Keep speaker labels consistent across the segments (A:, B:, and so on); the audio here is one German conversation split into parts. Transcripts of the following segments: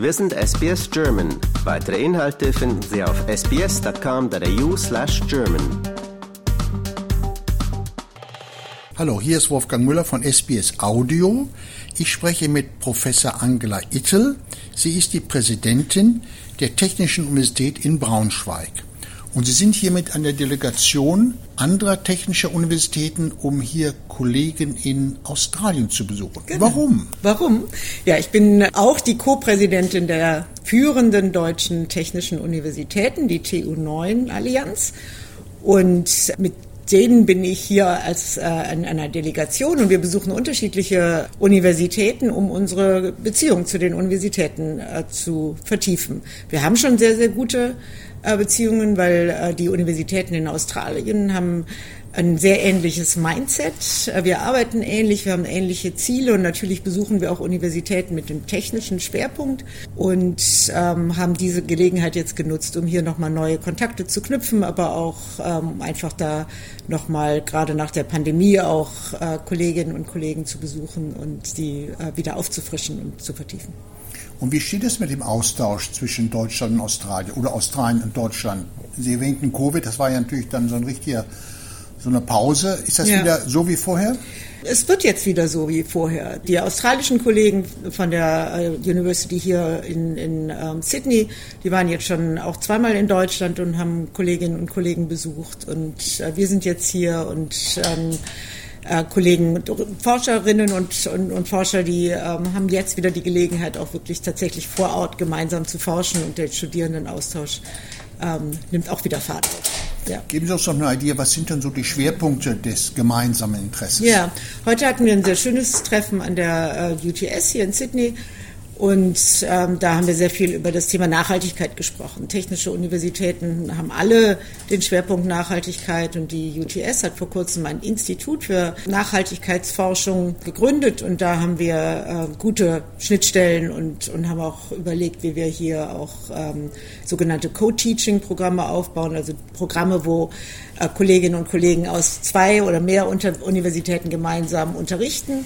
A: Wir sind SBS German. Weitere Inhalte finden Sie auf sbs.com.au slash German.
B: Hallo, hier ist Wolfgang Müller von SBS Audio. Ich spreche mit Professor Angela Ittel. Sie ist die Präsidentin der Technischen Universität in Braunschweig. Und Sie sind hier mit einer Delegation anderer technischer Universitäten, um hier Kollegen in Australien zu besuchen. Genau. Warum?
C: Warum? Ja, ich bin auch die Co-Präsidentin der führenden deutschen technischen Universitäten, die TU9 Allianz. Und mit denen bin ich hier als äh, in einer Delegation und wir besuchen unterschiedliche Universitäten, um unsere Beziehung zu den Universitäten äh, zu vertiefen. Wir haben schon sehr, sehr gute Beziehungen, weil äh, die Universitäten in Australien haben ein sehr ähnliches Mindset. Äh, wir arbeiten ähnlich, wir haben ähnliche Ziele und natürlich besuchen wir auch Universitäten mit dem technischen Schwerpunkt und ähm, haben diese Gelegenheit jetzt genutzt, um hier nochmal neue Kontakte zu knüpfen, aber auch ähm, einfach da nochmal gerade nach der Pandemie auch äh, Kolleginnen und Kollegen zu besuchen und die äh, wieder aufzufrischen und zu vertiefen.
B: Und wie steht es mit dem Austausch zwischen Deutschland und Australien oder Australien Deutschland? Sie erwähnten Covid, das war ja natürlich dann so ein richtiger, so eine Pause. Ist das ja. wieder so wie vorher?
C: Es wird jetzt wieder so wie vorher. Die australischen Kollegen von der äh, University hier in, in ähm, Sydney, die waren jetzt schon auch zweimal in Deutschland und haben Kolleginnen und Kollegen besucht. Und äh, wir sind jetzt hier und ähm, äh, Kollegen, Forscherinnen und, und, und Forscher, die ähm, haben jetzt wieder die Gelegenheit, auch wirklich tatsächlich vor Ort gemeinsam zu forschen und der Studierendenaustausch ähm, nimmt auch wieder Fahrt auf.
B: Ja. Geben Sie uns doch eine Idee, was sind denn so die Schwerpunkte des gemeinsamen Interesses?
C: Ja, heute hatten wir ein sehr schönes Treffen an der äh, UTS hier in Sydney und ähm, da haben wir sehr viel über das Thema Nachhaltigkeit gesprochen. Technische Universitäten haben alle den Schwerpunkt Nachhaltigkeit und die UTS hat vor kurzem ein Institut für Nachhaltigkeitsforschung gegründet und da haben wir äh, gute Schnittstellen und, und haben auch überlegt, wie wir hier auch ähm, sogenannte Co-Teaching-Programme aufbauen, also Programme, wo äh, Kolleginnen und Kollegen aus zwei oder mehr Universitäten gemeinsam unterrichten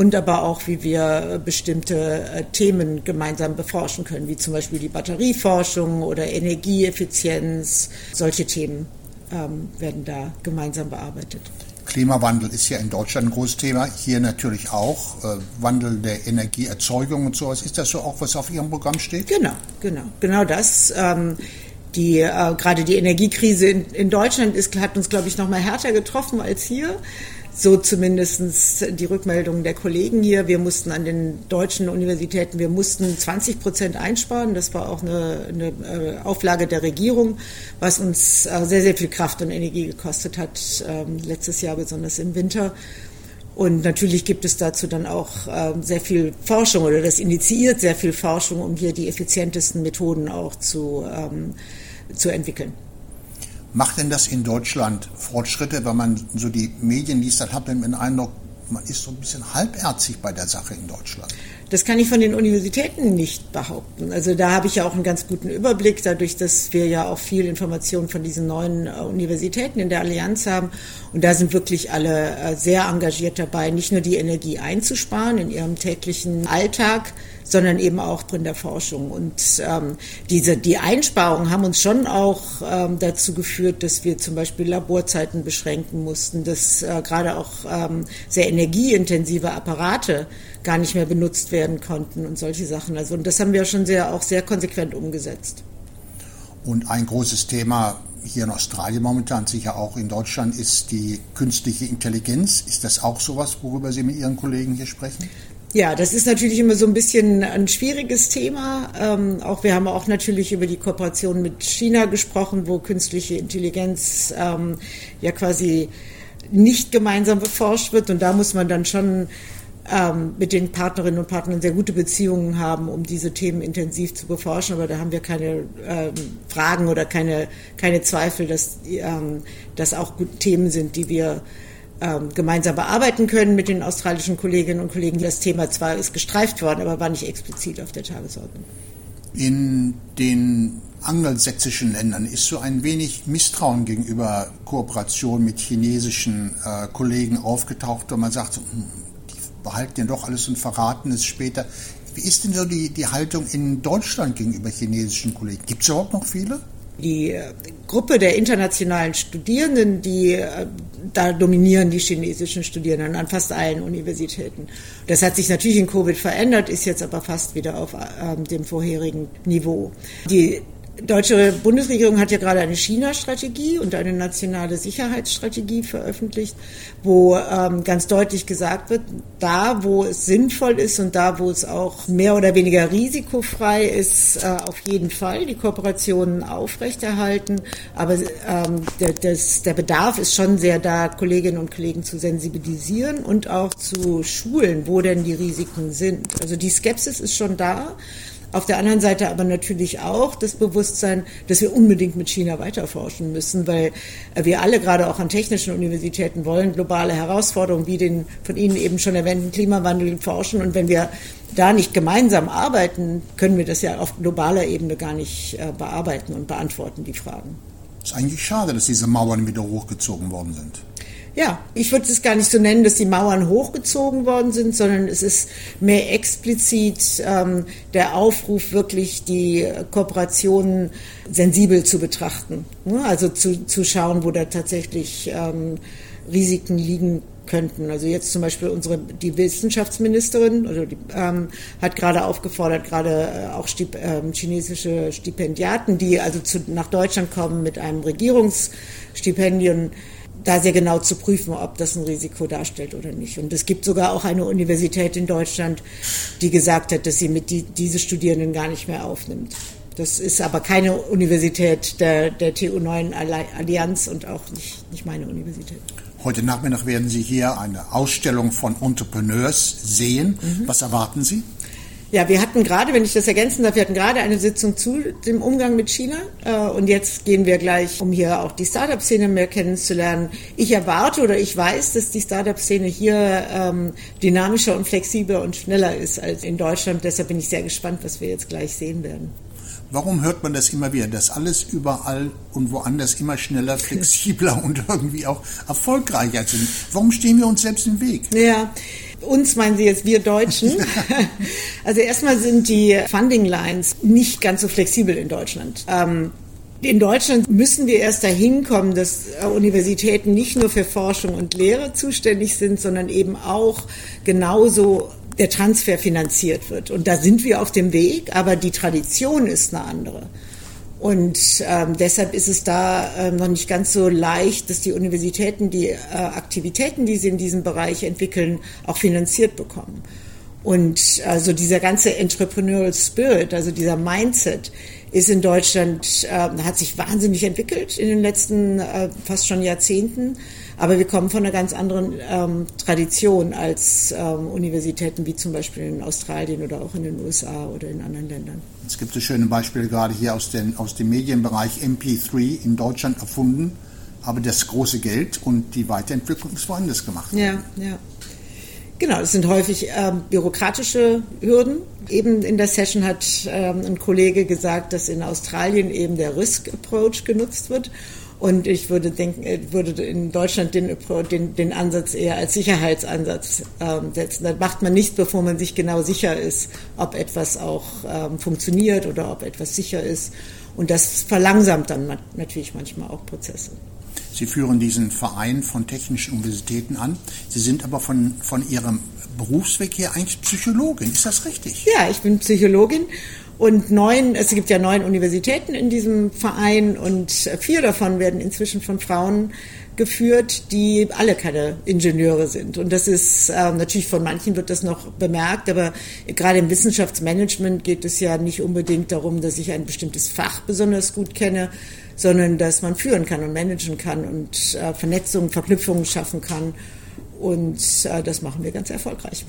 C: und aber auch, wie wir bestimmte äh, Themen gemeinsam beforschen können, wie zum Beispiel die Batterieforschung oder Energieeffizienz. Solche Themen ähm, werden da gemeinsam bearbeitet.
B: Klimawandel ist ja in Deutschland ein großes Thema, hier natürlich auch. Äh, Wandel der Energieerzeugung und sowas. Ist das so auch, was auf Ihrem Programm steht?
C: Genau, genau, genau das. Ähm, die, äh, gerade die Energiekrise in, in Deutschland ist, hat uns, glaube ich, noch mal härter getroffen als hier. So zumindest die Rückmeldungen der Kollegen hier. Wir mussten an den deutschen Universitäten, wir mussten 20 Prozent einsparen. Das war auch eine, eine äh, Auflage der Regierung, was uns äh, sehr, sehr viel Kraft und Energie gekostet hat, ähm, letztes Jahr besonders im Winter. Und natürlich gibt es dazu dann auch ähm, sehr viel Forschung oder das initiiert sehr viel Forschung, um hier die effizientesten Methoden auch zu, ähm, zu entwickeln.
B: Macht denn das in Deutschland Fortschritte, wenn man so die Medien liest, dann hat man den Eindruck, man ist so ein bisschen halbherzig bei der Sache in Deutschland.
C: Das kann ich von den Universitäten nicht behaupten. Also da habe ich ja auch einen ganz guten Überblick, dadurch, dass wir ja auch viel Informationen von diesen neuen äh, Universitäten in der Allianz haben. Und da sind wirklich alle äh, sehr engagiert dabei, nicht nur die Energie einzusparen in ihrem täglichen Alltag, sondern eben auch in der Forschung. Und ähm, diese, die Einsparungen haben uns schon auch ähm, dazu geführt, dass wir zum Beispiel Laborzeiten beschränken mussten, dass äh, gerade auch ähm, sehr energieintensive Apparate gar nicht mehr benutzt werden konnten und solche Sachen. Also und das haben wir schon sehr auch sehr konsequent umgesetzt.
B: Und ein großes Thema hier in Australien momentan, sicher auch in Deutschland, ist die künstliche Intelligenz. Ist das auch sowas, worüber Sie mit Ihren Kollegen hier sprechen?
C: Ja, das ist natürlich immer so ein bisschen ein schwieriges Thema. Ähm, auch wir haben auch natürlich über die Kooperation mit China gesprochen, wo künstliche Intelligenz ähm, ja quasi nicht gemeinsam beforscht wird. Und da muss man dann schon ähm, mit den Partnerinnen und Partnern sehr gute Beziehungen haben, um diese Themen intensiv zu beforschen. Aber da haben wir keine ähm, Fragen oder keine, keine Zweifel, dass ähm, das auch gut Themen sind, die wir ähm, gemeinsam bearbeiten können mit den australischen Kolleginnen und Kollegen. Das Thema zwar ist gestreift worden, aber war nicht explizit auf der Tagesordnung.
B: In den angelsächsischen Ländern ist so ein wenig Misstrauen gegenüber Kooperation mit chinesischen äh, Kollegen aufgetaucht, und man sagt, hm, behalten ja doch alles und verraten es später. Wie ist denn so die, die Haltung in Deutschland gegenüber chinesischen Kollegen? Gibt es überhaupt noch viele?
C: Die äh, Gruppe der internationalen Studierenden, die äh, da dominieren die chinesischen Studierenden an fast allen Universitäten. Das hat sich natürlich in Covid verändert, ist jetzt aber fast wieder auf äh, dem vorherigen Niveau. Die deutsche Bundesregierung hat ja gerade eine China-Strategie und eine nationale Sicherheitsstrategie veröffentlicht, wo ähm, ganz deutlich gesagt wird, da wo es sinnvoll ist und da wo es auch mehr oder weniger risikofrei ist, äh, auf jeden Fall die Kooperationen aufrechterhalten. Aber ähm, der, das, der Bedarf ist schon sehr da, Kolleginnen und Kollegen zu sensibilisieren und auch zu schulen, wo denn die Risiken sind. Also die Skepsis ist schon da. Auf der anderen Seite aber natürlich auch das Bewusstsein, dass wir unbedingt mit China weiterforschen müssen, weil wir alle gerade auch an technischen Universitäten wollen globale Herausforderungen wie den von Ihnen eben schon erwähnten Klimawandel forschen. Und wenn wir da nicht gemeinsam arbeiten, können wir das ja auf globaler Ebene gar nicht äh, bearbeiten und beantworten, die Fragen.
B: Es ist eigentlich schade, dass diese Mauern wieder hochgezogen worden sind.
C: Ja, ich würde es gar nicht so nennen, dass die Mauern hochgezogen worden sind, sondern es ist mehr explizit ähm, der Aufruf, wirklich die Kooperationen sensibel zu betrachten. Ne? Also zu, zu schauen, wo da tatsächlich ähm, Risiken liegen könnten. Also jetzt zum Beispiel unsere die Wissenschaftsministerin also die, ähm, hat gerade aufgefordert, gerade äh, auch Stip, ähm, chinesische Stipendiaten, die also zu, nach Deutschland kommen mit einem Regierungsstipendium, da sehr genau zu prüfen, ob das ein Risiko darstellt oder nicht. Und es gibt sogar auch eine Universität in Deutschland, die gesagt hat, dass sie mit die, diese Studierenden gar nicht mehr aufnimmt. Das ist aber keine Universität der, der TU9 Allianz und auch nicht, nicht meine Universität.
B: Heute Nachmittag werden Sie hier eine Ausstellung von Entrepreneurs sehen. Mhm. Was erwarten Sie?
C: Ja, wir hatten gerade, wenn ich das ergänzen darf, wir hatten gerade eine Sitzung zu dem Umgang mit China äh, und jetzt gehen wir gleich, um hier auch die Startup-Szene mehr kennenzulernen. Ich erwarte oder ich weiß, dass die Startup-Szene hier ähm, dynamischer und flexibler und schneller ist als in Deutschland. Deshalb bin ich sehr gespannt, was wir jetzt gleich sehen werden.
B: Warum hört man das immer wieder, dass alles überall und woanders immer schneller, flexibler und irgendwie auch erfolgreicher sind? Warum stehen wir uns selbst im Weg?
C: Ja, uns meinen Sie jetzt wir Deutschen. also erstmal sind die Funding Lines nicht ganz so flexibel in Deutschland. Ähm, in Deutschland müssen wir erst dahin kommen, dass Universitäten nicht nur für Forschung und Lehre zuständig sind, sondern eben auch genauso der Transfer finanziert wird. Und da sind wir auf dem Weg, aber die Tradition ist eine andere. Und ähm, deshalb ist es da ähm, noch nicht ganz so leicht, dass die Universitäten die äh, Aktivitäten, die sie in diesem Bereich entwickeln, auch finanziert bekommen. Und also dieser ganze Entrepreneurial Spirit, also dieser Mindset, ist in Deutschland, äh, hat sich wahnsinnig entwickelt in den letzten äh, fast schon Jahrzehnten. Aber wir kommen von einer ganz anderen ähm, Tradition als ähm, Universitäten wie zum Beispiel in Australien oder auch in den USA oder in anderen Ländern.
B: Es gibt so schöne Beispiele gerade hier aus, den, aus dem Medienbereich MP3 in Deutschland erfunden, aber das große Geld und die Weiterentwicklung ist woanders gemacht.
C: Ja, ja. Genau, es sind häufig ähm, bürokratische Hürden. Eben in der Session hat ähm, ein Kollege gesagt, dass in Australien eben der Risk Approach genutzt wird und ich würde denken, äh, würde in Deutschland den, den, den Ansatz eher als Sicherheitsansatz ähm, setzen. Das macht man nicht, bevor man sich genau sicher ist, ob etwas auch ähm, funktioniert oder ob etwas sicher ist. Und das verlangsamt dann natürlich manchmal auch Prozesse.
B: Sie führen diesen Verein von technischen Universitäten an. Sie sind aber von, von Ihrem Berufsweg her eigentlich Psychologin. Ist das richtig?
C: Ja, ich bin Psychologin und neun, es gibt ja neun Universitäten in diesem Verein und vier davon werden inzwischen von Frauen geführt, die alle keine Ingenieure sind. Und das ist äh, natürlich von manchen wird das noch bemerkt, aber gerade im Wissenschaftsmanagement geht es ja nicht unbedingt darum, dass ich ein bestimmtes Fach besonders gut kenne, sondern dass man führen kann und managen kann und äh, Vernetzungen, Verknüpfungen schaffen kann. Und äh, das machen wir ganz erfolgreich.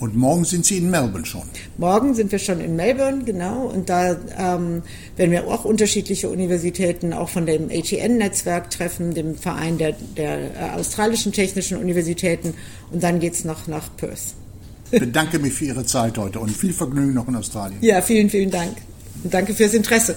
B: Und morgen sind Sie in Melbourne schon?
C: Morgen sind wir schon in Melbourne, genau. Und da ähm, werden wir auch unterschiedliche Universitäten, auch von dem ATN-Netzwerk treffen, dem Verein der, der äh, australischen technischen Universitäten. Und dann geht es noch nach Perth.
B: Ich bedanke mich für Ihre Zeit heute und viel Vergnügen noch in Australien.
C: Ja, vielen, vielen Dank. Und danke fürs Interesse.